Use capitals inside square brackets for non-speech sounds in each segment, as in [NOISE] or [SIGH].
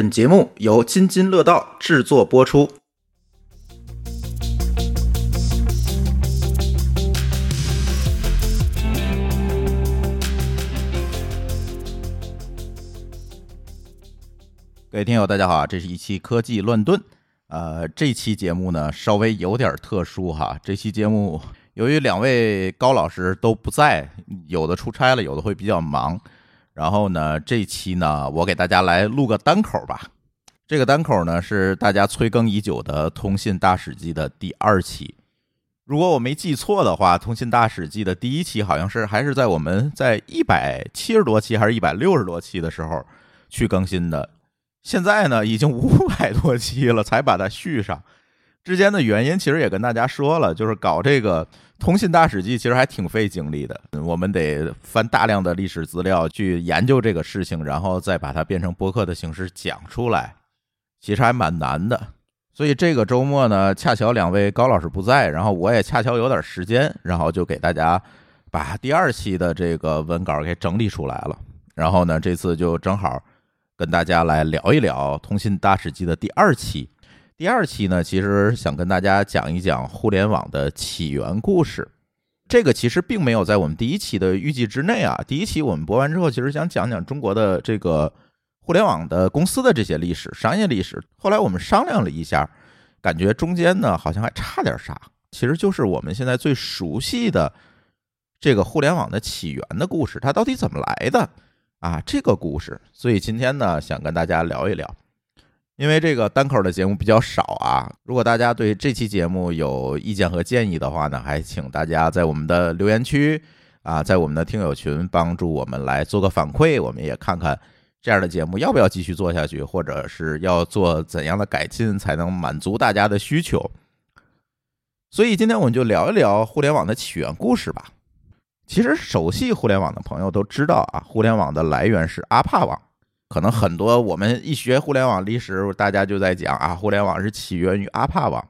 本节目由津津乐道制作播出。各位听友，大家好！这是一期科技乱炖。呃，这期节目呢稍微有点特殊哈。这期节目由于两位高老师都不在，有的出差了，有的会比较忙。然后呢，这期呢我给大家来录个单口吧。这个单口呢是大家催更已久的《通信大史记》的第二期。如果我没记错的话，《通信大史记》的第一期好像是还是在我们在一百七十多期还是一百六十多期的时候去更新的。现在呢，已经五百多期了，才把它续上。之间的原因其实也跟大家说了，就是搞这个《通信大史记》其实还挺费精力的。我们得翻大量的历史资料去研究这个事情，然后再把它变成播客的形式讲出来，其实还蛮难的。所以这个周末呢，恰巧两位高老师不在，然后我也恰巧有点时间，然后就给大家把第二期的这个文稿给整理出来了。然后呢，这次就正好。跟大家来聊一聊《通信大史记》的第二期。第二期呢，其实想跟大家讲一讲互联网的起源故事。这个其实并没有在我们第一期的预计之内啊。第一期我们播完之后，其实想讲讲中国的这个互联网的公司的这些历史、商业历史。后来我们商量了一下，感觉中间呢好像还差点啥。其实就是我们现在最熟悉的这个互联网的起源的故事，它到底怎么来的？啊，这个故事，所以今天呢，想跟大家聊一聊。因为这个单口的节目比较少啊，如果大家对这期节目有意见和建议的话呢，还请大家在我们的留言区啊，在我们的听友群帮助我们来做个反馈，我们也看看这样的节目要不要继续做下去，或者是要做怎样的改进才能满足大家的需求。所以今天我们就聊一聊互联网的起源故事吧。其实熟悉互联网的朋友都知道啊，互联网的来源是阿帕网。可能很多我们一学互联网历史，大家就在讲啊，互联网是起源于阿帕网。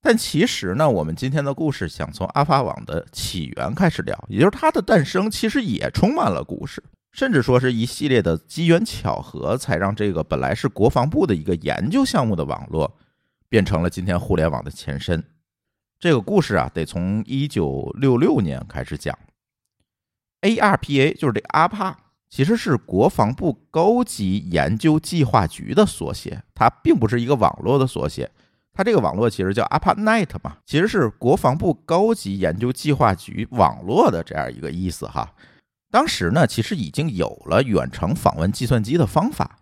但其实呢，我们今天的故事想从阿帕网的起源开始聊，也就是它的诞生，其实也充满了故事，甚至说是一系列的机缘巧合，才让这个本来是国防部的一个研究项目的网络，变成了今天互联网的前身。这个故事啊，得从一九六六年开始讲。ARPA 就是这个阿帕，其实是国防部高级研究计划局的缩写，它并不是一个网络的缩写。它这个网络其实叫 ARPANET 嘛，其实是国防部高级研究计划局网络的这样一个意思哈。当时呢，其实已经有了远程访问计算机的方法，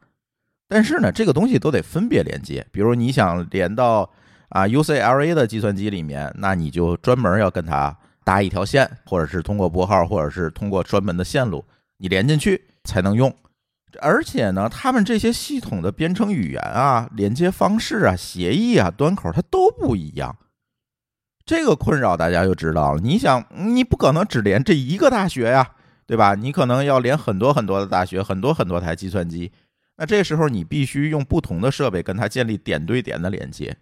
但是呢，这个东西都得分别连接，比如你想连到。啊，UCLA 的计算机里面，那你就专门要跟它搭一条线，或者是通过拨号，或者是通过专门的线路，你连进去才能用。而且呢，他们这些系统的编程语言啊、连接方式啊、协议啊、端口它都不一样。这个困扰大家就知道了。你想，你不可能只连这一个大学呀，对吧？你可能要连很多很多的大学，很多很多台计算机。那这时候你必须用不同的设备跟它建立点对点的连接。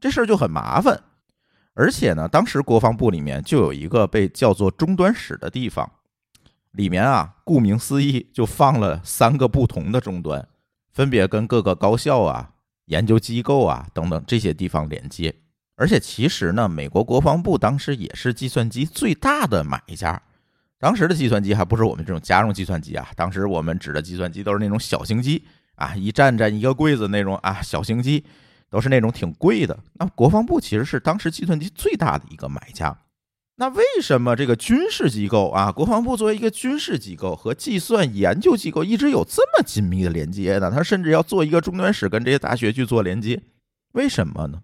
这事儿就很麻烦，而且呢，当时国防部里面就有一个被叫做终端室的地方，里面啊，顾名思义就放了三个不同的终端，分别跟各个高校啊、研究机构啊等等这些地方连接。而且其实呢，美国国防部当时也是计算机最大的买家，当时的计算机还不是我们这种家用计算机啊，当时我们指的计算机都是那种小型机啊，一站站一个柜子那种啊，小型机。都是那种挺贵的。那国防部其实是当时计算机最大的一个买家。那为什么这个军事机构啊，国防部作为一个军事机构和计算研究机构一直有这么紧密的连接呢？他甚至要做一个终端室跟这些大学去做连接，为什么呢？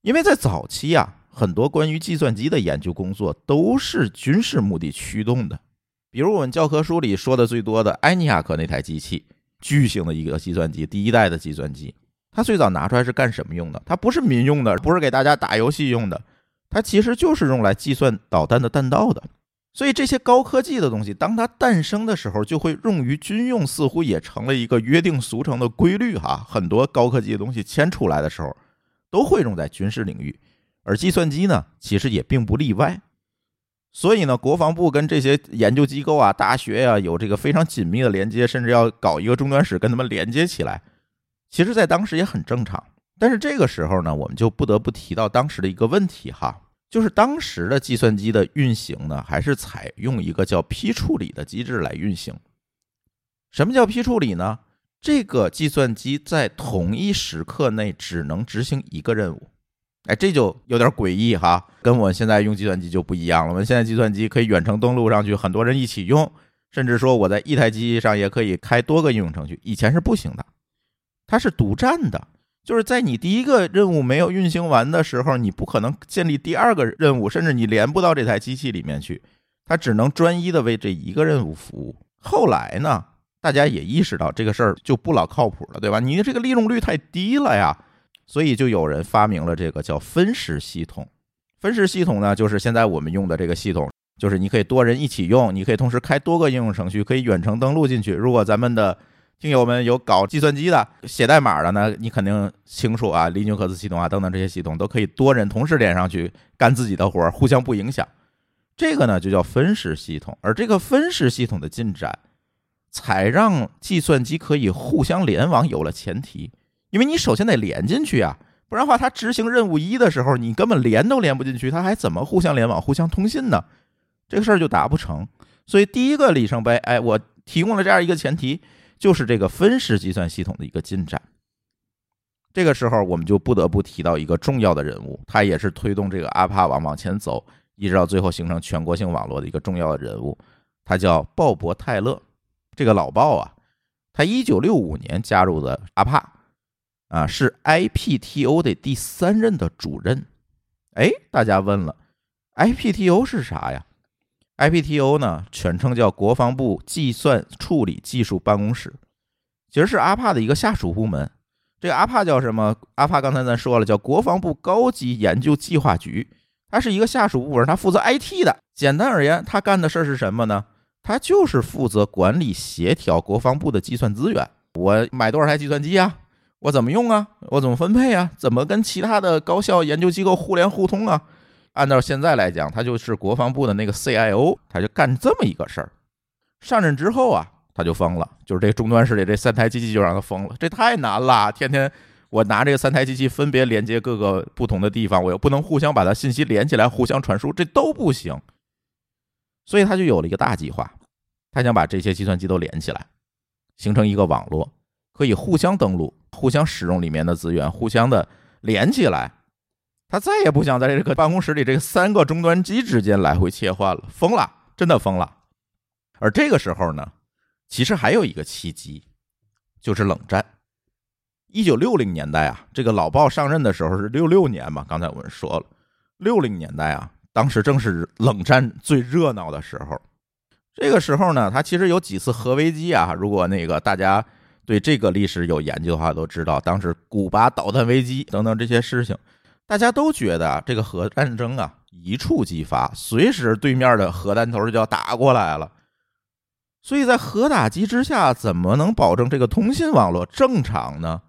因为在早期啊，很多关于计算机的研究工作都是军事目的驱动的。比如我们教科书里说的最多的埃尼亚克那台机器，巨型的一个计算机，第一代的计算机。它最早拿出来是干什么用的？它不是民用的，不是给大家打游戏用的，它其实就是用来计算导弹的弹道的。所以这些高科技的东西，当它诞生的时候，就会用于军用，似乎也成了一个约定俗成的规律哈。很多高科技的东西牵出来的时候，都会用在军事领域，而计算机呢，其实也并不例外。所以呢，国防部跟这些研究机构啊、大学呀，有这个非常紧密的连接，甚至要搞一个终端室跟他们连接起来。其实，在当时也很正常。但是这个时候呢，我们就不得不提到当时的一个问题哈，就是当时的计算机的运行呢，还是采用一个叫批处理的机制来运行。什么叫批处理呢？这个计算机在同一时刻内只能执行一个任务。哎，这就有点诡异哈，跟我现在用计算机就不一样了。我们现在计算机可以远程登录上去，很多人一起用，甚至说我在一台机器上也可以开多个应用程序。以前是不行的，它是独占的，就是在你第一个任务没有运行完的时候，你不可能建立第二个任务，甚至你连不到这台机器里面去，它只能专一的为这一个任务服务。后来呢，大家也意识到这个事儿就不老靠谱了，对吧？你的这个利用率太低了呀。所以就有人发明了这个叫分时系统。分时系统呢，就是现在我们用的这个系统，就是你可以多人一起用，你可以同时开多个应用程序，可以远程登录进去。如果咱们的听友们有搞计算机的、写代码的呢，你肯定清楚啊，离纽可斯系统啊等等这些系统都可以多人同时连上去干自己的活儿，互相不影响。这个呢就叫分时系统。而这个分时系统的进展，才让计算机可以互相联网有了前提。因为你首先得连进去啊，不然的话，它执行任务一的时候，你根本连都连不进去，它还怎么互相联网、互相通信呢？这个事儿就达不成。所以第一个里程碑，哎，我提供了这样一个前提，就是这个分时计算系统的一个进展。这个时候，我们就不得不提到一个重要的人物，他也是推动这个阿帕网往前走，一直到最后形成全国性网络的一个重要的人物，他叫鲍勃·泰勒。这个老鲍啊，他一九六五年加入的阿帕。啊，是 IPTO 的第三任的主任。哎，大家问了，IPTO 是啥呀？IPTO 呢，全称叫国防部计算处理技术办公室，其实是阿帕的一个下属部门。这个阿帕叫什么？阿帕刚才咱说了，叫国防部高级研究计划局，它是一个下属部门，它负责 IT 的。简单而言，它干的事儿是什么呢？它就是负责管理协调国防部的计算资源。我买多少台计算机啊？我怎么用啊？我怎么分配啊？怎么跟其他的高校研究机构互联互通啊？按照现在来讲，他就是国防部的那个 CIO，他就干这么一个事儿。上任之后啊，他就疯了，就是这终端室里这三台机器就让他疯了，这太难了。天天我拿这三台机器分别连接各个不同的地方，我又不能互相把它信息连起来，互相传输，这都不行。所以他就有了一个大计划，他想把这些计算机都连起来，形成一个网络。可以互相登录、互相使用里面的资源，互相的连起来。他再也不想在这个办公室里这三个终端机之间来回切换了，疯了，真的疯了。而这个时候呢，其实还有一个契机，就是冷战。一九六零年代啊，这个老鲍上任的时候是六六年嘛，刚才我们说了，六零年代啊，当时正是冷战最热闹的时候。这个时候呢，他其实有几次核危机啊，如果那个大家。对这个历史有研究的话，都知道当时古巴导弹危机等等这些事情，大家都觉得这个核战争啊一触即发，随时对面的核弹头就要打过来了。所以在核打击之下，怎么能保证这个通信网络正常呢？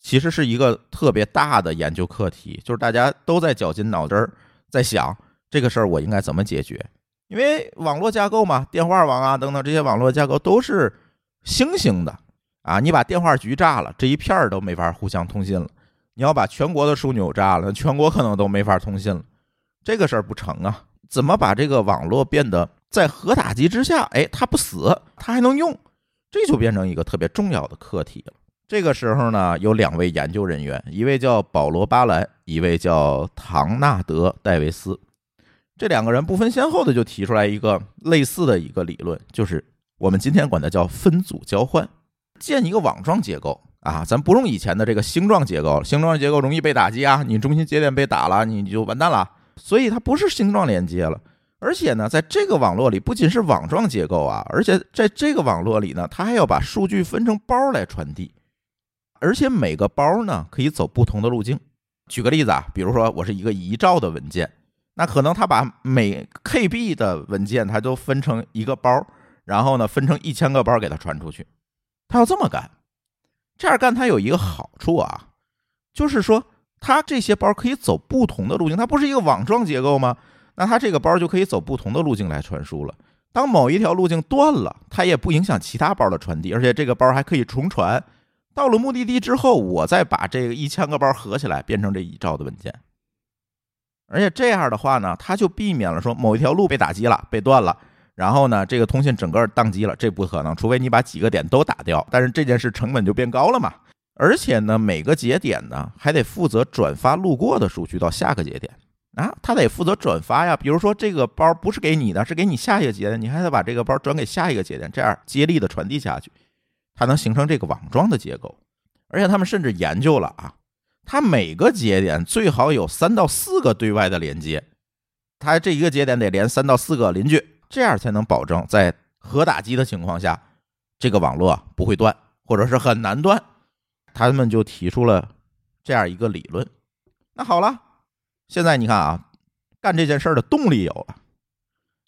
其实是一个特别大的研究课题，就是大家都在绞尽脑汁儿在想这个事儿我应该怎么解决，因为网络架构嘛，电话网啊等等这些网络架构都是。星星的啊！你把电话局炸了，这一片儿都没法互相通信了。你要把全国的枢纽炸了，全国可能都没法通信了。这个事儿不成啊！怎么把这个网络变得在核打击之下，哎，它不死，它还能用？这就变成一个特别重要的课题了。这个时候呢，有两位研究人员，一位叫保罗·巴兰，一位叫唐纳德·戴维斯。这两个人不分先后的就提出来一个类似的一个理论，就是。我们今天管它叫分组交换，建一个网状结构啊，咱不用以前的这个星状结构，星状结构容易被打击啊，你中心节点被打了，你就完蛋了。所以它不是星状连接了，而且呢，在这个网络里，不仅是网状结构啊，而且在这个网络里呢，它还要把数据分成包来传递，而且每个包呢可以走不同的路径。举个例子啊，比如说我是一个一兆的文件，那可能它把每 KB 的文件它都分成一个包。然后呢，分成一千个包给它传出去，它要这么干，这样干它有一个好处啊，就是说它这些包可以走不同的路径，它不是一个网状结构吗？那它这个包就可以走不同的路径来传输了。当某一条路径断了，它也不影响其他包的传递，而且这个包还可以重传，到了目的地之后，我再把这个一千个包合起来，变成这一兆的文件。而且这样的话呢，它就避免了说某一条路被打击了、被断了，然后呢，这个通信整个宕机了，这不可能，除非你把几个点都打掉。但是这件事成本就变高了嘛。而且呢，每个节点呢还得负责转发路过的数据到下个节点啊，他得负责转发呀。比如说这个包不是给你的，是给你下一个节点，你还得把这个包转给下一个节点，这样接力的传递下去。它能形成这个网状的结构，而且他们甚至研究了啊，它每个节点最好有三到四个对外的连接，它这一个节点得连三到四个邻居，这样才能保证在核打击的情况下，这个网络不会断，或者是很难断。他们就提出了这样一个理论。那好了，现在你看啊，干这件事的动力有了，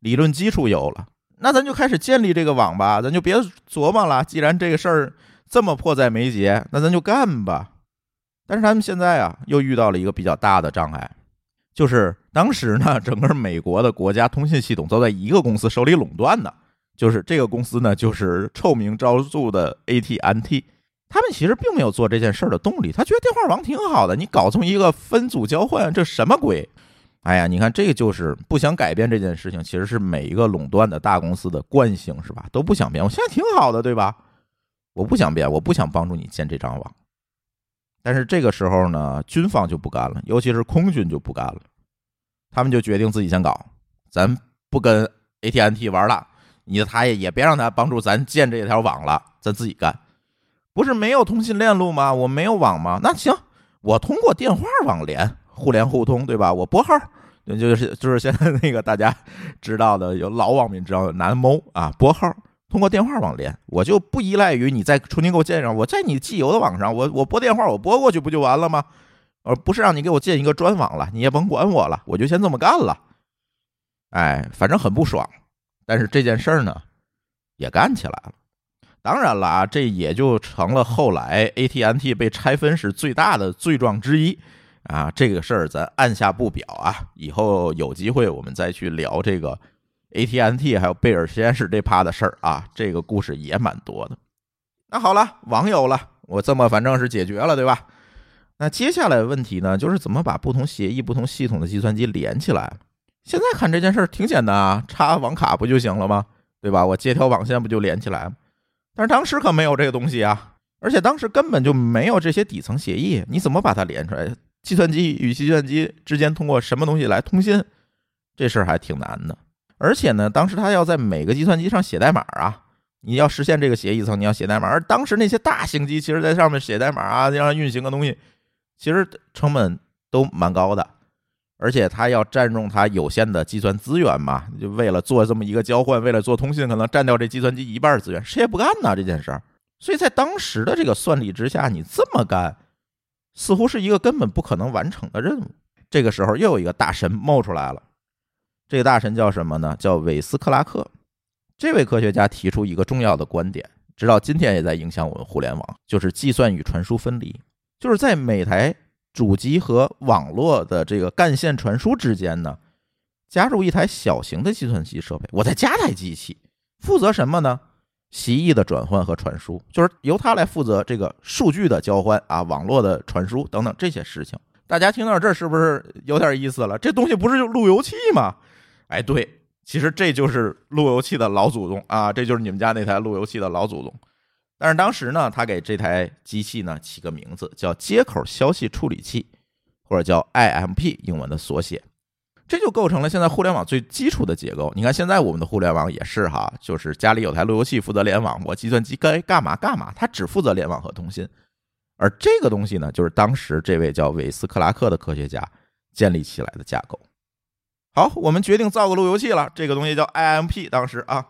理论基础有了。那咱就开始建立这个网吧，咱就别琢磨了。既然这个事儿这么迫在眉睫，那咱就干吧。但是他们现在啊，又遇到了一个比较大的障碍，就是当时呢，[LAUGHS] 整个美国的国家通信系统都在一个公司手里垄断的。就是这个公司呢，就是臭名昭著的 AT&T。他们其实并没有做这件事儿的动力，他觉得电话网挺好的，你搞这么一个分组交换，这什么鬼？哎呀，你看这个就是不想改变这件事情，其实是每一个垄断的大公司的惯性，是吧？都不想变。我现在挺好的，对吧？我不想变，我不想帮助你建这张网。但是这个时候呢，军方就不干了，尤其是空军就不干了，他们就决定自己先搞，咱不跟 AT&T 玩了，你他也也别让他帮助咱建这条网了，咱自己干。不是没有通信链路吗？我没有网吗？那行，我通过电话网连。互联互通，对吧？我拨号，就是就是现在那个大家知道的，有老网民知道的南谋啊，拨号通过电话网连，我就不依赖于你再重新给我建上，我在你既有的网上，我我拨电话，我拨过去不就完了吗？而不是让你给我建一个专网了，你也甭管我了，我就先这么干了。哎，反正很不爽，但是这件事儿呢，也干起来了。当然了啊，这也就成了后来 AT&T 被拆分时最大的罪状之一。啊，这个事儿咱按下不表啊，以后有机会我们再去聊这个 AT&T 还有贝尔实验室这趴的事儿啊，这个故事也蛮多的。那好了，网友了，我这么反正是解决了，对吧？那接下来问题呢，就是怎么把不同协议、不同系统的计算机连起来？现在看这件事儿挺简单啊，插网卡不就行了吗？对吧？我接条网线不就连起来了？但是当时可没有这个东西啊，而且当时根本就没有这些底层协议，你怎么把它连出来？计算机与计算机之间通过什么东西来通信？这事儿还挺难的。而且呢，当时他要在每个计算机上写代码啊，你要实现这个协议层，你要写代码。而当时那些大型机，其实在上面写代码啊，让它运行的东西，其实成本都蛮高的。而且它要占用它有限的计算资源嘛，就为了做这么一个交换，为了做通信，可能占掉这计算机一半资源，谁也不干呐这件事儿。所以在当时的这个算力之下，你这么干。似乎是一个根本不可能完成的任务。这个时候，又有一个大神冒出来了。这个大神叫什么呢？叫韦斯克拉克。这位科学家提出一个重要的观点，直到今天也在影响我们互联网，就是计算与传输分离。就是在每台主机和网络的这个干线传输之间呢，加入一台小型的计算机设备。我再加台机器，负责什么呢？协议的转换和传输，就是由它来负责这个数据的交换啊，网络的传输等等这些事情。大家听到这儿是不是有点意思了？这东西不是就路由器吗？哎，对，其实这就是路由器的老祖宗啊，这就是你们家那台路由器的老祖宗。但是当时呢，他给这台机器呢起个名字叫接口消息处理器，或者叫 IMP，英文的缩写。这就构成了现在互联网最基础的结构。你看，现在我们的互联网也是哈，就是家里有台路由器负责联网，我计算机该干嘛干嘛，它只负责联网和通信。而这个东西呢，就是当时这位叫韦斯克拉克的科学家建立起来的架构。好，我们决定造个路由器了，这个东西叫 IMP。当时啊，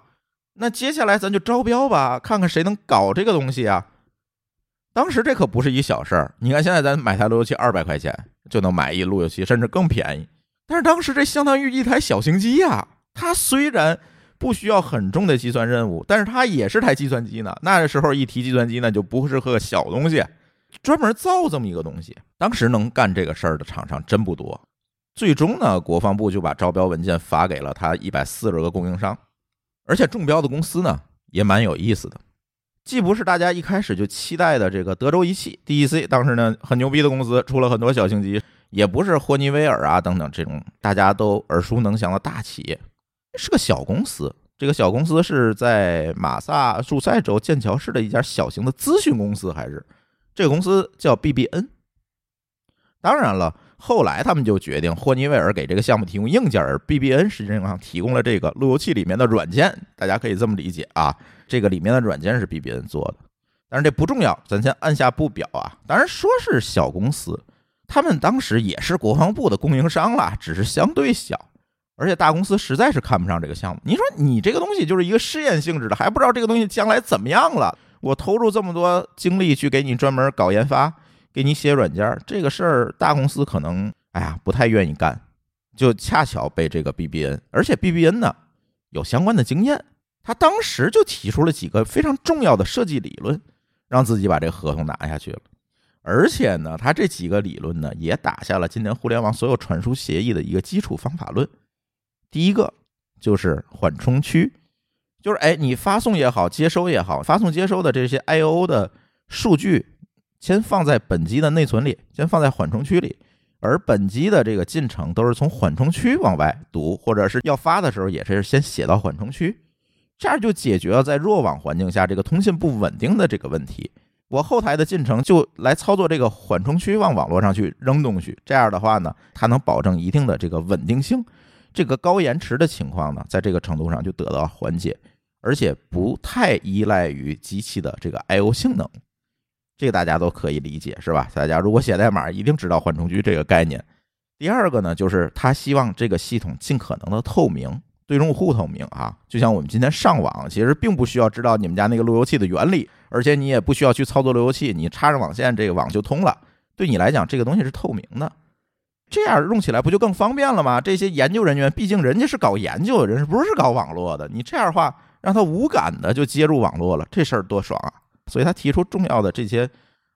那接下来咱就招标吧，看看谁能搞这个东西啊。当时这可不是一小事儿。你看，现在咱买台路由器二百块钱就能买一路由器，甚至更便宜。但是当时这相当于一台小型机呀，它虽然不需要很重的计算任务，但是它也是台计算机呢。那时候一提计算机，那就不是个小东西，专门造这么一个东西。当时能干这个事儿的厂商真不多。最终呢，国防部就把招标文件发给了他一百四十个供应商，而且中标的公司呢也蛮有意思的。既不是大家一开始就期待的这个德州仪器 DEC，当时呢很牛逼的公司，出了很多小型机，也不是霍尼韦尔啊等等这种大家都耳熟能详的大企业，是个小公司。这个小公司是在马萨诸塞州剑桥市的一家小型的咨询公司，还是这个公司叫 BBN。当然了，后来他们就决定霍尼韦尔给这个项目提供硬件，而 BBN 实际上提供了这个路由器里面的软件。大家可以这么理解啊，这个里面的软件是 BBN 做的。但是这不重要，咱先按下不表啊。当然说是小公司，他们当时也是国防部的供应商啦，只是相对小。而且大公司实在是看不上这个项目。你说你这个东西就是一个试验性质的，还不知道这个东西将来怎么样了。我投入这么多精力去给你专门搞研发，给你写软件，这个事儿大公司可能哎呀不太愿意干。就恰巧被这个 BBN，而且 BBN 呢有相关的经验，他当时就提出了几个非常重要的设计理论，让自己把这个合同拿下去了。而且呢，他这几个理论呢也打下了今天互联网所有传输协议的一个基础方法论。第一个就是缓冲区，就是哎，你发送也好，接收也好，发送接收的这些 I/O 的数据，先放在本机的内存里，先放在缓冲区里，而本机的这个进程都是从缓冲区往外读，或者是要发的时候也是先写到缓冲区，这样就解决了在弱网环境下这个通信不稳定的这个问题。我后台的进程就来操作这个缓冲区往网络上去扔东西，这样的话呢，它能保证一定的这个稳定性。这个高延迟的情况呢，在这个程度上就得到缓解，而且不太依赖于机器的这个 I/O 性能，这个大家都可以理解，是吧？大家如果写代码，一定知道缓冲区这个概念。第二个呢，就是他希望这个系统尽可能的透明，对用户透明啊。就像我们今天上网，其实并不需要知道你们家那个路由器的原理，而且你也不需要去操作路由器，你插上网线，这个网就通了。对你来讲，这个东西是透明的。这样用起来不就更方便了吗？这些研究人员毕竟人家是搞研究的人，不是搞网络的。你这样的话，让他无感的就接入网络了，这事儿多爽啊！所以他提出重要的这些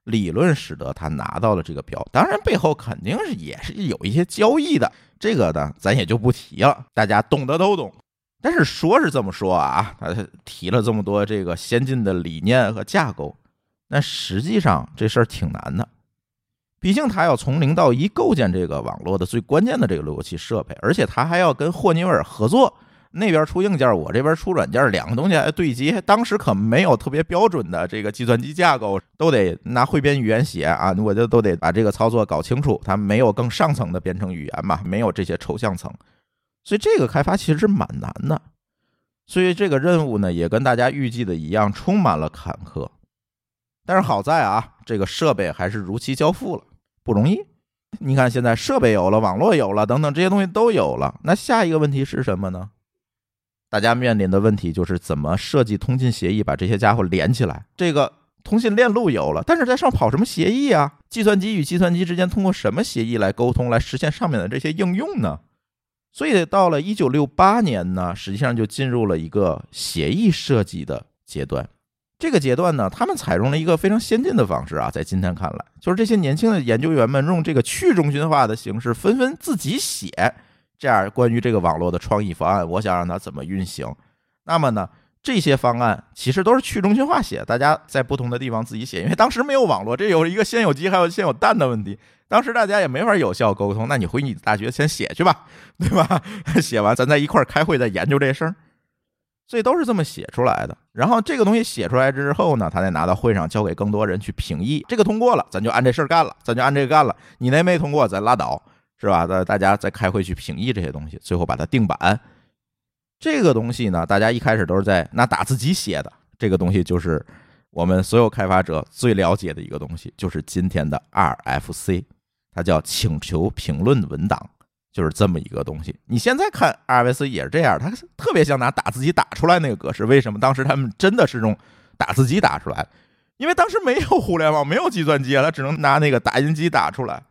理论，使得他拿到了这个标。当然背后肯定是也是有一些交易的，这个呢咱也就不提了，大家懂的都懂。但是说是这么说啊，他提了这么多这个先进的理念和架构，那实际上这事儿挺难的。毕竟他要从零到一构建这个网络的最关键的这个路由器设备，而且他还要跟霍尼韦尔合作，那边出硬件，我这边出软件，两个东西还对接。当时可没有特别标准的这个计算机架构，都得拿汇编语言写啊，我就都得把这个操作搞清楚。它没有更上层的编程语言嘛，没有这些抽象层，所以这个开发其实蛮难的。所以这个任务呢，也跟大家预计的一样，充满了坎坷。但是好在啊，这个设备还是如期交付了。不容易，你看现在设备有了，网络有了，等等这些东西都有了。那下一个问题是什么呢？大家面临的问题就是怎么设计通信协议，把这些家伙连起来。这个通信链路有了，但是在上跑什么协议啊？计算机与计算机之间通过什么协议来沟通，来实现上面的这些应用呢？所以到了一九六八年呢，实际上就进入了一个协议设计的阶段。这个阶段呢，他们采用了一个非常先进的方式啊，在今天看来，就是这些年轻的研究员们用这个去中心化的形式，纷纷自己写这样关于这个网络的创意方案。我想让它怎么运行。那么呢，这些方案其实都是去中心化写，大家在不同的地方自己写，因为当时没有网络，这有一个先有鸡还有先有蛋的问题。当时大家也没法有效沟通，那你回你大学先写去吧，[LAUGHS] 对吧？[LAUGHS] 写完咱在一块儿开会再研究这事儿。所以都是这么写出来的，然后这个东西写出来之后呢，他再拿到会上交给更多人去评议。这个通过了，咱就按这事儿干了，咱就按这个干了。你那没通过，咱拉倒，是吧？大大家再开会去评议这些东西，最后把它定版。这个东西呢，大家一开始都是在拿打字机写的。这个东西就是我们所有开发者最了解的一个东西，就是今天的 RFC，它叫请求评论文档。就是这么一个东西。你现在看 RFC 也是这样，它特别像拿打字机打出来那个格式。为什么当时他们真的是用打字机打出来？因为当时没有互联网，没有计算机，他只能拿那个打印机打出来。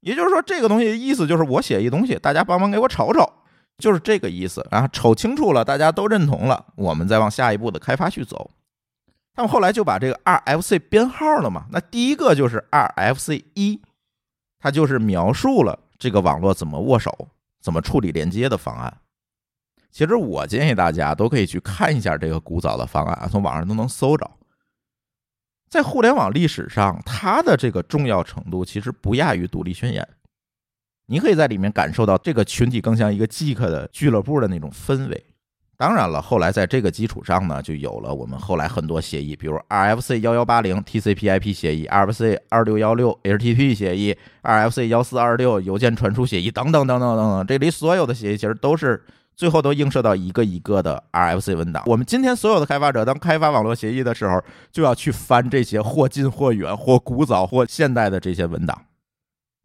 也就是说，这个东西意思就是我写一东西，大家帮忙给我瞅瞅，就是这个意思。然后瞅清楚了，大家都认同了，我们再往下一步的开发去走。他们后来就把这个 RFC 编号了嘛？那第一个就是 RFC 一，它就是描述了。这个网络怎么握手，怎么处理连接的方案？其实我建议大家都可以去看一下这个古早的方案，从网上都能搜着。在互联网历史上，它的这个重要程度其实不亚于独立宣言。你可以在里面感受到这个群体更像一个 Geek 的俱乐部的那种氛围。当然了，后来在这个基础上呢，就有了我们后来很多协议，比如 RFC 幺幺八零 TCP/IP 协议、RFC 二六幺六 HTTP 协议、RFC 幺四二六邮件传输协议等等等等等等。这里所有的协议其实都是最后都映射到一个一个的 RFC 文档。我们今天所有的开发者当开发网络协议的时候，就要去翻这些或近或远、或古早或现代的这些文档，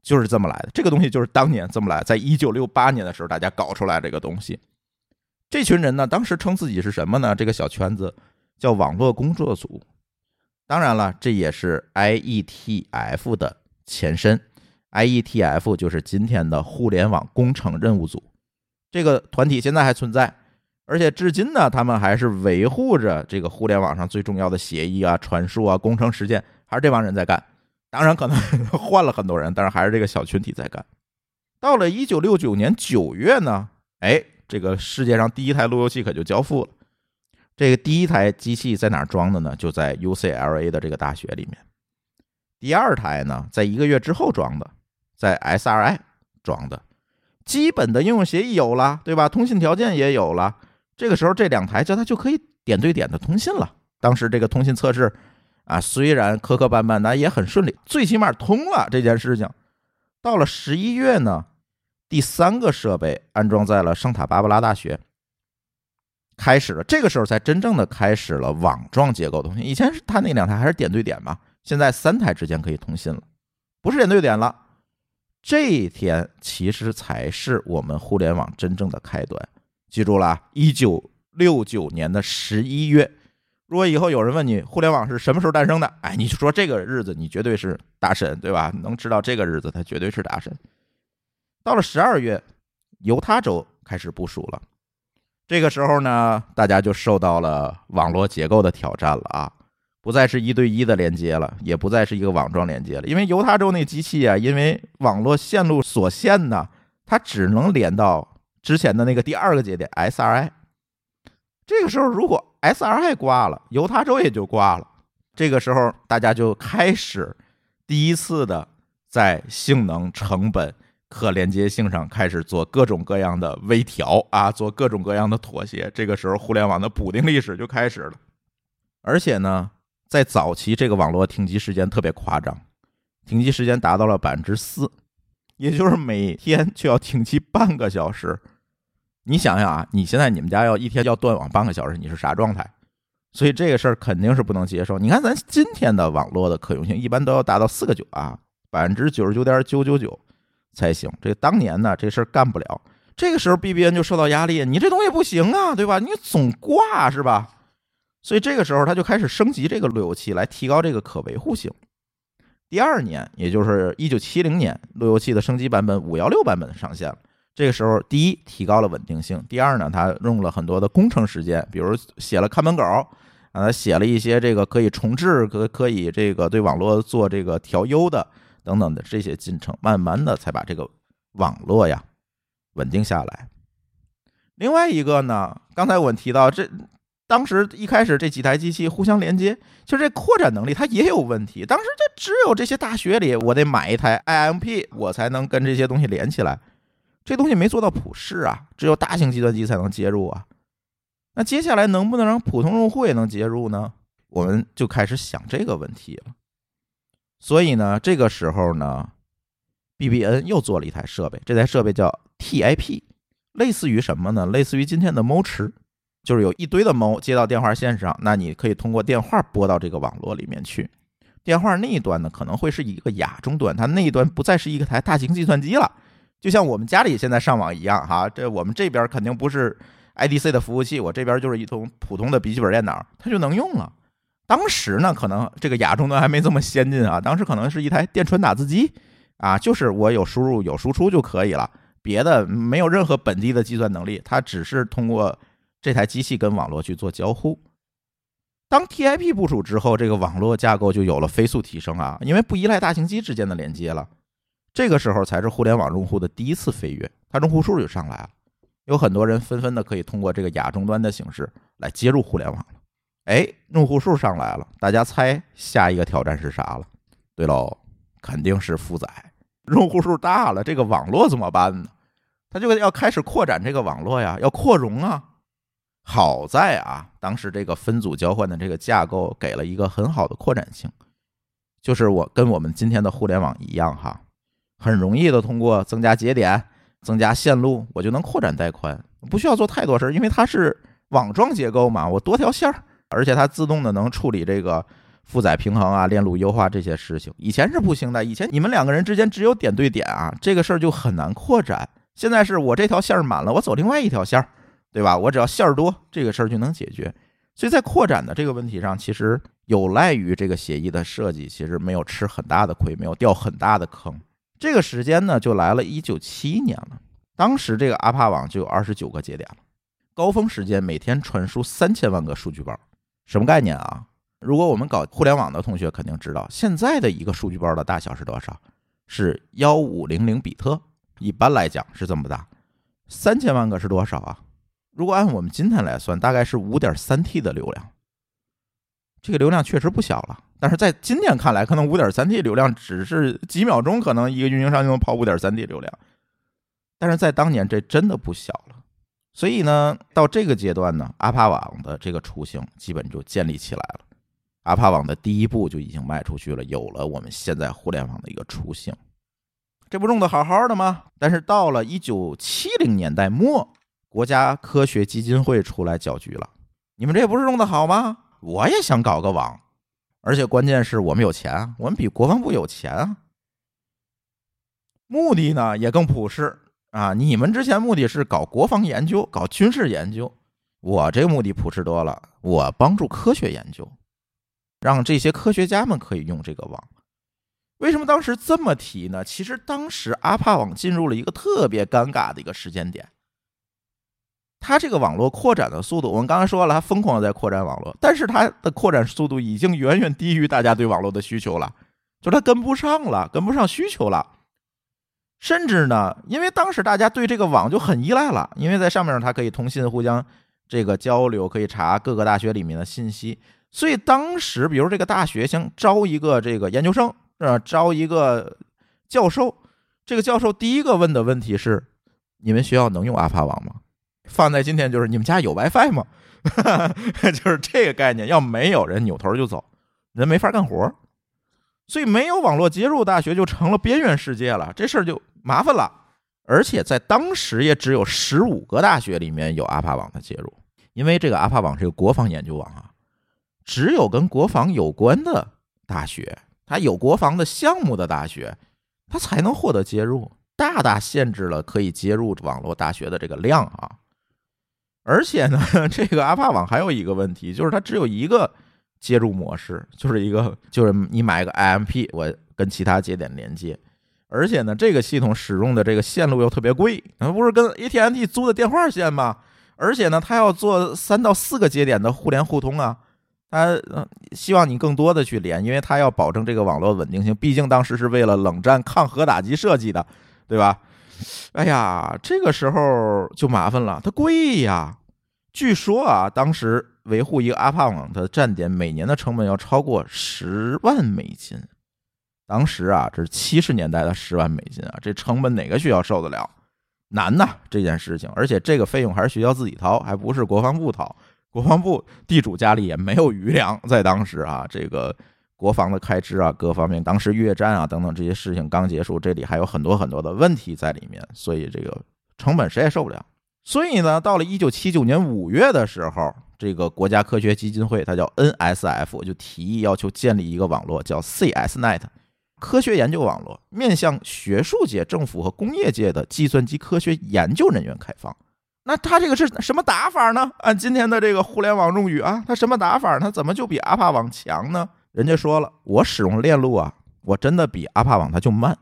就是这么来的。这个东西就是当年这么来，在一九六八年的时候，大家搞出来这个东西。这群人呢，当时称自己是什么呢？这个小圈子叫网络工作组。当然了，这也是 IETF 的前身。IETF 就是今天的互联网工程任务组。这个团体现在还存在，而且至今呢，他们还是维护着这个互联网上最重要的协议啊、传输啊、工程实践，还是这帮人在干。当然，可能 [LAUGHS] 换了很多人，但是还是这个小群体在干。到了一九六九年九月呢，哎。这个世界上第一台路由器可就交付了。这个第一台机器在哪装的呢？就在 UCLA 的这个大学里面。第二台呢，在一个月之后装的，在 SRI 装的。基本的应用协议有了，对吧？通信条件也有了。这个时候，这两台叫它就可以点对点的通信了。当时这个通信测试啊，虽然磕磕绊绊，但也很顺利，最起码通了这件事情。到了十一月呢。第三个设备安装在了圣塔芭芭拉大学，开始了。这个时候才真正的开始了网状结构通信。以前是他那两台还是点对点嘛，现在三台之间可以通信了，不是点对点了。这一天其实才是我们互联网真正的开端。记住了，一九六九年的十一月。如果以后有人问你互联网是什么时候诞生的，哎，你就说这个日子，你绝对是大神，对吧？能知道这个日子，他绝对是大神。到了十二月，犹他州开始部署了。这个时候呢，大家就受到了网络结构的挑战了啊，不再是一对一的连接了，也不再是一个网状连接了。因为犹他州那机器啊，因为网络线路所限呢，它只能连到之前的那个第二个节点 SRI。这个时候，如果 SRI 挂了，犹他州也就挂了。这个时候，大家就开始第一次的在性能成本。可连接性上开始做各种各样的微调啊，做各种各样的妥协。这个时候，互联网的补丁历史就开始了。而且呢，在早期，这个网络停机时间特别夸张，停机时间达到了百分之四，也就是每天就要停机半个小时。你想想啊，你现在你们家要一天要断网半个小时，你是啥状态？所以这个事儿肯定是不能接受。你看，咱今天的网络的可用性一般都要达到四个九啊，百分之九十九点九九九。才行。这当年呢，这事儿干不了。这个时候，BBN 就受到压力，你这东西不行啊，对吧？你总挂是吧？所以这个时候，他就开始升级这个路由器，来提高这个可维护性。第二年，也就是一九七零年，路由器的升级版本五幺六版本上线了。这个时候，第一，提高了稳定性；第二呢，他用了很多的工程时间，比如写了看门狗，啊，写了一些这个可以重置、可可以这个对网络做这个调优的。等等的这些进程，慢慢的才把这个网络呀稳定下来。另外一个呢，刚才我们提到，这当时一开始这几台机器互相连接，就这扩展能力它也有问题。当时就只有这些大学里，我得买一台 IMP，我才能跟这些东西连起来。这东西没做到普适啊，只有大型计算机才能接入啊。那接下来能不能让普通用户也能接入呢？我们就开始想这个问题了。所以呢，这个时候呢，BBN 又做了一台设备，这台设备叫 TIP，类似于什么呢？类似于今天的猫池，就是有一堆的猫接到电话线上，那你可以通过电话拨到这个网络里面去。电话那一端呢，可能会是一个亚终端，它那一端不再是一个台大型计算机了，就像我们家里现在上网一样哈。这我们这边肯定不是 IDC 的服务器，我这边就是一通普通的笔记本电脑，它就能用了。当时呢，可能这个亚终端还没这么先进啊。当时可能是一台电传打字机啊，就是我有输入有输出就可以了，别的没有任何本地的计算能力，它只是通过这台机器跟网络去做交互。当 TIP 部署之后，这个网络架构就有了飞速提升啊，因为不依赖大型机之间的连接了。这个时候才是互联网用户的第一次飞跃，它用户数就上来了，有很多人纷纷的可以通过这个亚终端的形式来接入互联网了。哎，用户数上来了，大家猜下一个挑战是啥了？对喽，肯定是负载。用户数大了，这个网络怎么办呢？他就要开始扩展这个网络呀，要扩容啊。好在啊，当时这个分组交换的这个架构给了一个很好的扩展性，就是我跟我们今天的互联网一样哈，很容易的通过增加节点、增加线路，我就能扩展带宽，不需要做太多事儿，因为它是网状结构嘛，我多条线儿，而且它自动的能处理这个。负载平衡啊，链路优化这些事情，以前是不行的。以前你们两个人之间只有点对点啊，这个事儿就很难扩展。现在是我这条线儿满了，我走另外一条线儿，对吧？我只要线儿多，这个事儿就能解决。所以在扩展的这个问题上，其实有赖于这个协议的设计，其实没有吃很大的亏，没有掉很大的坑。这个时间呢，就来了一九七一年了。当时这个阿帕网就有二十九个节点了，高峰时间每天传输三千万个数据包，什么概念啊？如果我们搞互联网的同学肯定知道，现在的一个数据包的大小是多少？是幺五零零比特。一般来讲是这么大。三千万个是多少啊？如果按我们今天来算，大概是五点三 T 的流量。这个流量确实不小了，但是在今天看来，可能五点三 T 流量只是几秒钟，可能一个运营商就能跑五点三 T 流量。但是在当年，这真的不小了。所以呢，到这个阶段呢，阿帕网的这个雏形基本就建立起来了。阿帕网的第一步就已经迈出去了，有了我们现在互联网的一个雏形，这不用的好好的吗？但是到了一九七零年代末，国家科学基金会出来搅局了。你们这不是弄的好吗？我也想搞个网，而且关键是我们有钱，我们比国防部有钱啊。目的呢也更朴实啊，你们之前目的是搞国防研究、搞军事研究，我这个目的朴实多了，我帮助科学研究。让这些科学家们可以用这个网，为什么当时这么提呢？其实当时阿帕网进入了一个特别尴尬的一个时间点，它这个网络扩展的速度，我们刚才说了，它疯狂的在扩展网络，但是它的扩展速度已经远远低于大家对网络的需求了，就它跟不上了，跟不上需求了，甚至呢，因为当时大家对这个网就很依赖了，因为在上面它可以通信、互相这个交流，可以查各个大学里面的信息。所以当时，比如这个大学想招一个这个研究生，呃，招一个教授，这个教授第一个问的问题是：你们学校能用阿帕网吗？放在今天就是你们家有 WiFi 吗？[LAUGHS] 就是这个概念。要没有人扭头就走，人没法干活。所以没有网络接入，大学就成了边缘世界了，这事儿就麻烦了。而且在当时也只有十五个大学里面有阿帕网的接入，因为这个阿帕网是个国防研究网啊。只有跟国防有关的大学，它有国防的项目的大学，它才能获得接入，大大限制了可以接入网络大学的这个量啊！而且呢，[LAUGHS] 这个阿帕网还有一个问题，就是它只有一个接入模式，就是一个就是你买个 IMP，我跟其他节点连接，而且呢，这个系统使用的这个线路又特别贵，那不是跟 AT&T 租的电话线吗？而且呢，它要做三到四个节点的互联互通啊！他希望你更多的去连，因为他要保证这个网络稳定性。毕竟当时是为了冷战抗核打击设计的，对吧？哎呀，这个时候就麻烦了，它贵呀。据说啊，当时维护一个阿帕网的站点，每年的成本要超过十万美金。当时啊，这是七十年代的十万美金啊，这成本哪个学校受得了？难呐，这件事情。而且这个费用还是学校自己掏，还不是国防部掏。国防部地主家里也没有余粮，在当时啊，这个国防的开支啊，各方面，当时越战啊等等这些事情刚结束，这里还有很多很多的问题在里面，所以这个成本谁也受不了。所以呢，到了一九七九年五月的时候，这个国家科学基金会，它叫 NSF，就提议要求建立一个网络，叫 CSNet，科学研究网络，面向学术界、政府和工业界的计算机科学研究人员开放。那他这个是什么打法呢？按今天的这个互联网用语啊，他什么打法？他怎么就比阿帕网强呢？人家说了，我使用链路啊，我真的比阿帕网它就慢，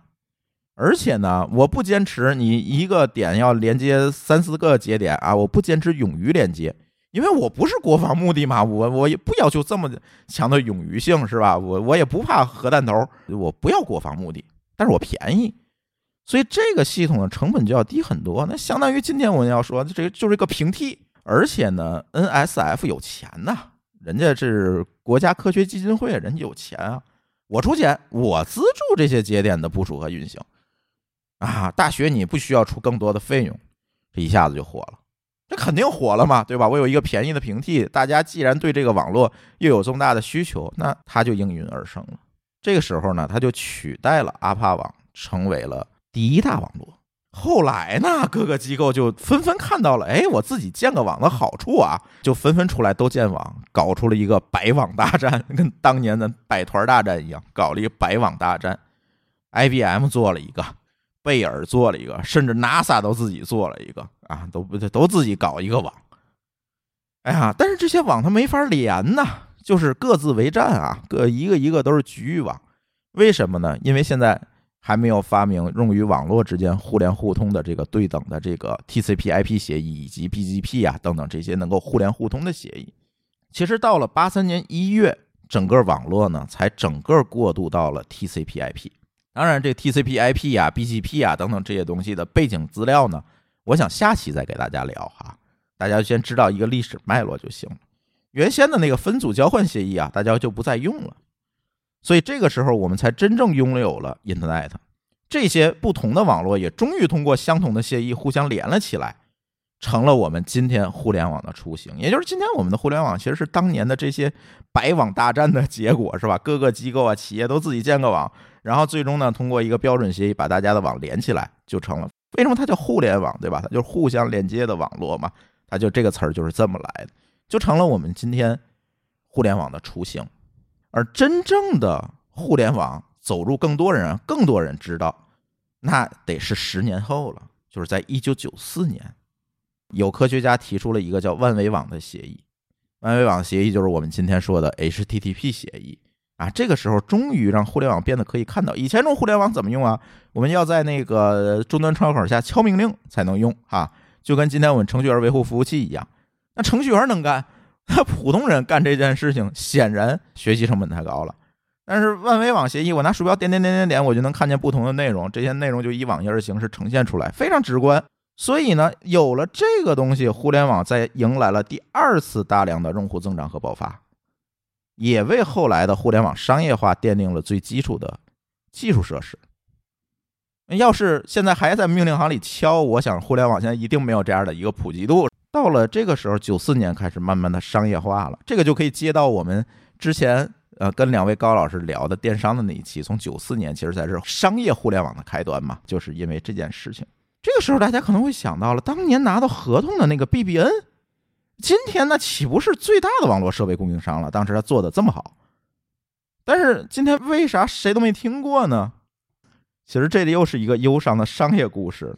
而且呢，我不坚持你一个点要连接三四个节点啊，我不坚持冗余连接，因为我不是国防目的嘛，我我也不要求这么强的冗余性，是吧？我我也不怕核弹头，我不要国防目的，但是我便宜。所以这个系统的成本就要低很多，那相当于今天我们要说，这就是一个平替。而且呢，NSF 有钱呐，人家是国家科学基金会，人家有钱啊，我出钱，我资助这些节点的部署和运行啊。大学你不需要出更多的费用，这一下子就火了，这肯定火了嘛，对吧？我有一个便宜的平替，大家既然对这个网络又有这么大的需求，那它就应运而生了。这个时候呢，它就取代了阿帕网，成为了第一大网络。后来呢，各个机构就纷纷看到了，哎，我自己建个网的好处啊，就纷纷出来都建网，搞出了一个百网大战，跟当年的百团大战一样，搞了一个百网大战。IBM 做了一个，贝尔做了一个，甚至 NASA 都自己做了一个啊，都不都自己搞一个网。哎呀，但是这些网它没法连呐，就是各自为战啊，各一个一个都是局域网。为什么呢？因为现在。还没有发明用于网络之间互联互通的这个对等的这个 TCP/IP 协议以及 BGP 啊等等这些能够互联互通的协议。其实到了八三年一月，整个网络呢才整个过渡到了 TCP/IP。当然，这 TCP/IP 啊、BGP 啊等等这些东西的背景资料呢，我想下期再给大家聊哈。大家先知道一个历史脉络就行了。原先的那个分组交换协议啊，大家就不再用了。所以这个时候，我们才真正拥有了 Internet。这些不同的网络也终于通过相同的协议互相连了起来，成了我们今天互联网的雏形。也就是今天我们的互联网其实是当年的这些百网大战的结果，是吧？各个机构啊、企业都自己建个网，然后最终呢，通过一个标准协议把大家的网连起来，就成了。为什么它叫互联网，对吧？它就是互相连接的网络嘛。它就这个词儿就是这么来的，就成了我们今天互联网的雏形。而真正的互联网走入更多人，更多人知道，那得是十年后了，就是在一九九四年，有科学家提出了一个叫万维网的协议。万维网协议就是我们今天说的 HTTP 协议啊。这个时候终于让互联网变得可以看到。以前用互联网怎么用啊？我们要在那个终端窗口下敲命令才能用哈，就跟今天我们程序员维护服务器一样。那程序员能干。那普通人干这件事情，显然学习成本太高了。但是万维网协议，我拿鼠标点点点点点，我就能看见不同的内容，这些内容就以网页的形式呈现出来，非常直观。所以呢，有了这个东西，互联网在迎来了第二次大量的用户增长和爆发，也为后来的互联网商业化奠定了最基础的技术设施。要是现在还在命令行里敲，我想互联网现在一定没有这样的一个普及度。到了这个时候，九四年开始慢慢的商业化了，这个就可以接到我们之前呃跟两位高老师聊的电商的那一期，从九四年其实才是商业互联网的开端嘛，就是因为这件事情。这个时候大家可能会想到了，当年拿到合同的那个 BBN，今天那岂不是最大的网络设备供应商了？当时他做的这么好，但是今天为啥谁都没听过呢？其实这里又是一个忧伤的商业故事。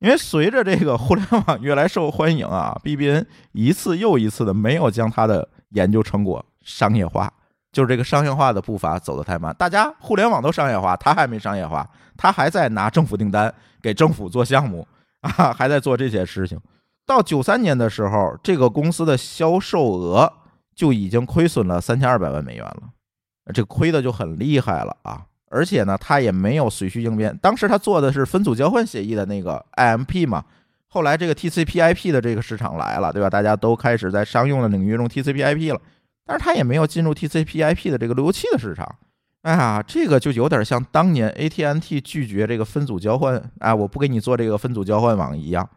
因为随着这个互联网 [LAUGHS] 越来受欢迎啊，BBN 一次又一次的没有将它的研究成果商业化，就是这个商业化的步伐走得太慢。大家互联网都商业化，它还没商业化，它还在拿政府订单给政府做项目 [LAUGHS] 啊，还在做这些事情。到九三年的时候，这个公司的销售额就已经亏损了三千二百万美元了，这亏的就很厉害了啊。而且呢，他也没有随需应变。当时他做的是分组交换协议的那个 IMP 嘛，后来这个 TCP/IP 的这个市场来了，对吧？大家都开始在商用的领域用 TCP/IP 了，但是他也没有进入 TCP/IP 的这个路由器的市场。哎呀，这个就有点像当年 AT&T 拒绝这个分组交换，哎，我不给你做这个分组交换网一样。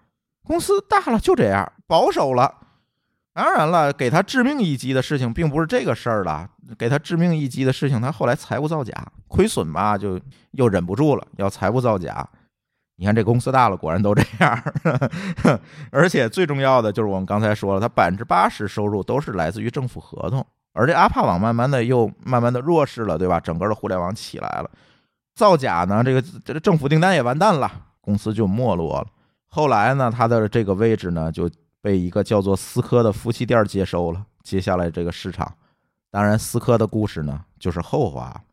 公司大了就这样，保守了。当然了，给他致命一击的事情并不是这个事儿了。给他致命一击的事情，他后来财务造假，亏损吧，就又忍不住了，要财务造假。你看这公司大了，果然都这样。而且最重要的就是我们刚才说了，他百分之八十收入都是来自于政府合同。而这阿帕网慢慢的又慢慢的弱势了，对吧？整个的互联网起来了，造假呢，这个这个政府订单也完蛋了，公司就没落了。后来呢，他的这个位置呢就。被一个叫做思科的夫妻店接收了，接下来这个市场，当然思科的故事呢就是后话。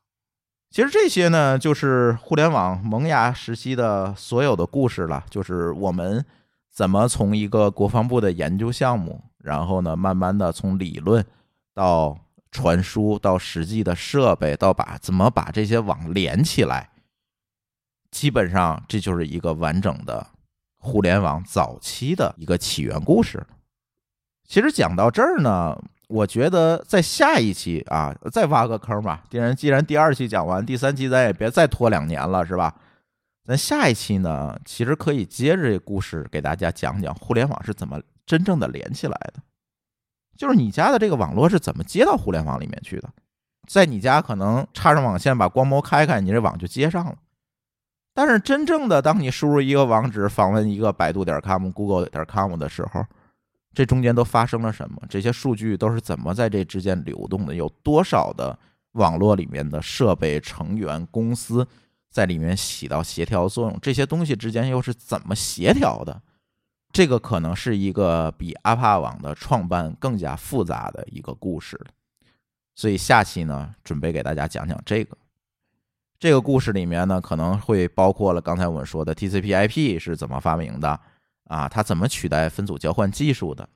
其实这些呢就是互联网萌芽时期的所有的故事了，就是我们怎么从一个国防部的研究项目，然后呢慢慢的从理论到传输到实际的设备，到把怎么把这些网连起来，基本上这就是一个完整的。互联网早期的一个起源故事，其实讲到这儿呢，我觉得在下一期啊，再挖个坑吧。既然既然第二期讲完，第三期咱也别再拖两年了，是吧？咱下一期呢，其实可以接着这故事给大家讲讲互联网是怎么真正的连起来的，就是你家的这个网络是怎么接到互联网里面去的。在你家可能插上网线，把光膜开开，你这网就接上了。但是真正的，当你输入一个网址，访问一个百度点 com、Google 点 com 的时候，这中间都发生了什么？这些数据都是怎么在这之间流动的？有多少的网络里面的设备、成员、公司在里面起到协调作用？这些东西之间又是怎么协调的？这个可能是一个比阿帕网的创办更加复杂的一个故事。所以下期呢，准备给大家讲讲这个。这个故事里面呢，可能会包括了刚才我们说的 TCP/IP 是怎么发明的啊？它怎么取代分组交换技术的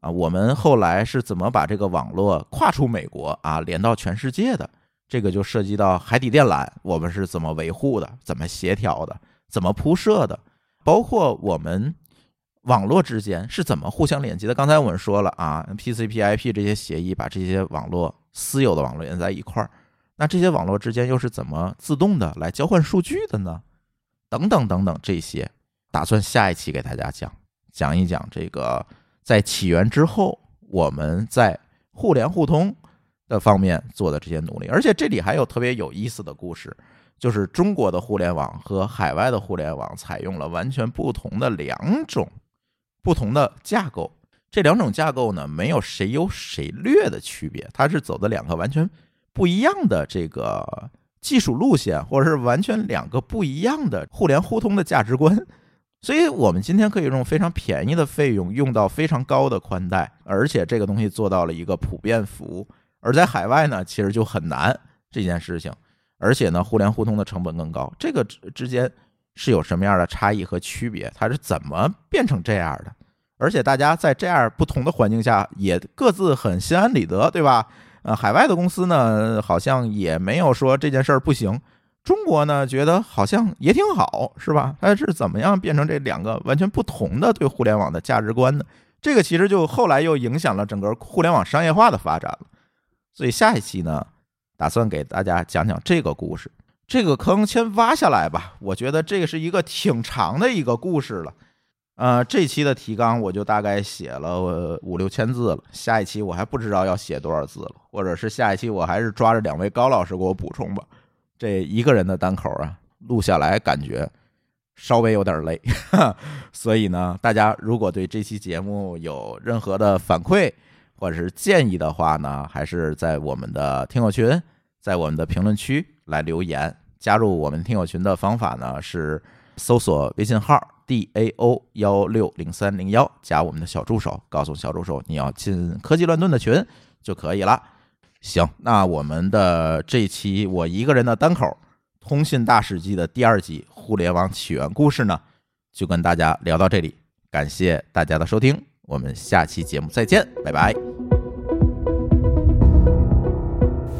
啊？我们后来是怎么把这个网络跨出美国啊，连到全世界的？这个就涉及到海底电缆，我们是怎么维护的？怎么协调的？怎么铺设的？包括我们网络之间是怎么互相连接的？刚才我们说了啊，TCP/IP 这些协议把这些网络私有的网络连在一块儿。那这些网络之间又是怎么自动的来交换数据的呢？等等等等，这些打算下一期给大家讲讲一讲这个在起源之后，我们在互联互通的方面做的这些努力。而且这里还有特别有意思的故事，就是中国的互联网和海外的互联网采用了完全不同的两种不同的架构。这两种架构呢，没有谁优谁劣的区别，它是走的两个完全。不一样的这个技术路线，或者是完全两个不一样的互联互通的价值观，[LAUGHS] 所以我们今天可以用非常便宜的费用用到非常高的宽带，而且这个东西做到了一个普遍服务。而在海外呢，其实就很难这件事情，而且呢，互联互通的成本更高。这个之之间是有什么样的差异和区别？它是怎么变成这样的？而且大家在这样不同的环境下，也各自很心安理得，对吧？呃，海外的公司呢，好像也没有说这件事儿不行。中国呢，觉得好像也挺好，是吧？它是怎么样变成这两个完全不同的对互联网的价值观呢？这个其实就后来又影响了整个互联网商业化的发展了。所以下一期呢，打算给大家讲讲这个故事。这个坑先挖下来吧，我觉得这个是一个挺长的一个故事了。呃，这期的提纲我就大概写了五六千字了，下一期我还不知道要写多少字了，或者是下一期我还是抓着两位高老师给我补充吧。这一个人的单口啊，录下来感觉稍微有点累，[LAUGHS] 所以呢，大家如果对这期节目有任何的反馈或者是建议的话呢，还是在我们的听友群，在我们的评论区来留言。加入我们听友群的方法呢是搜索微信号。D a o 幺六零三零幺加我们的小助手，告诉小助手你要进科技乱炖的群就可以了。行，那我们的这期我一个人的单口《通信大史记》的第二集互联网起源故事呢，就跟大家聊到这里。感谢大家的收听，我们下期节目再见，拜拜。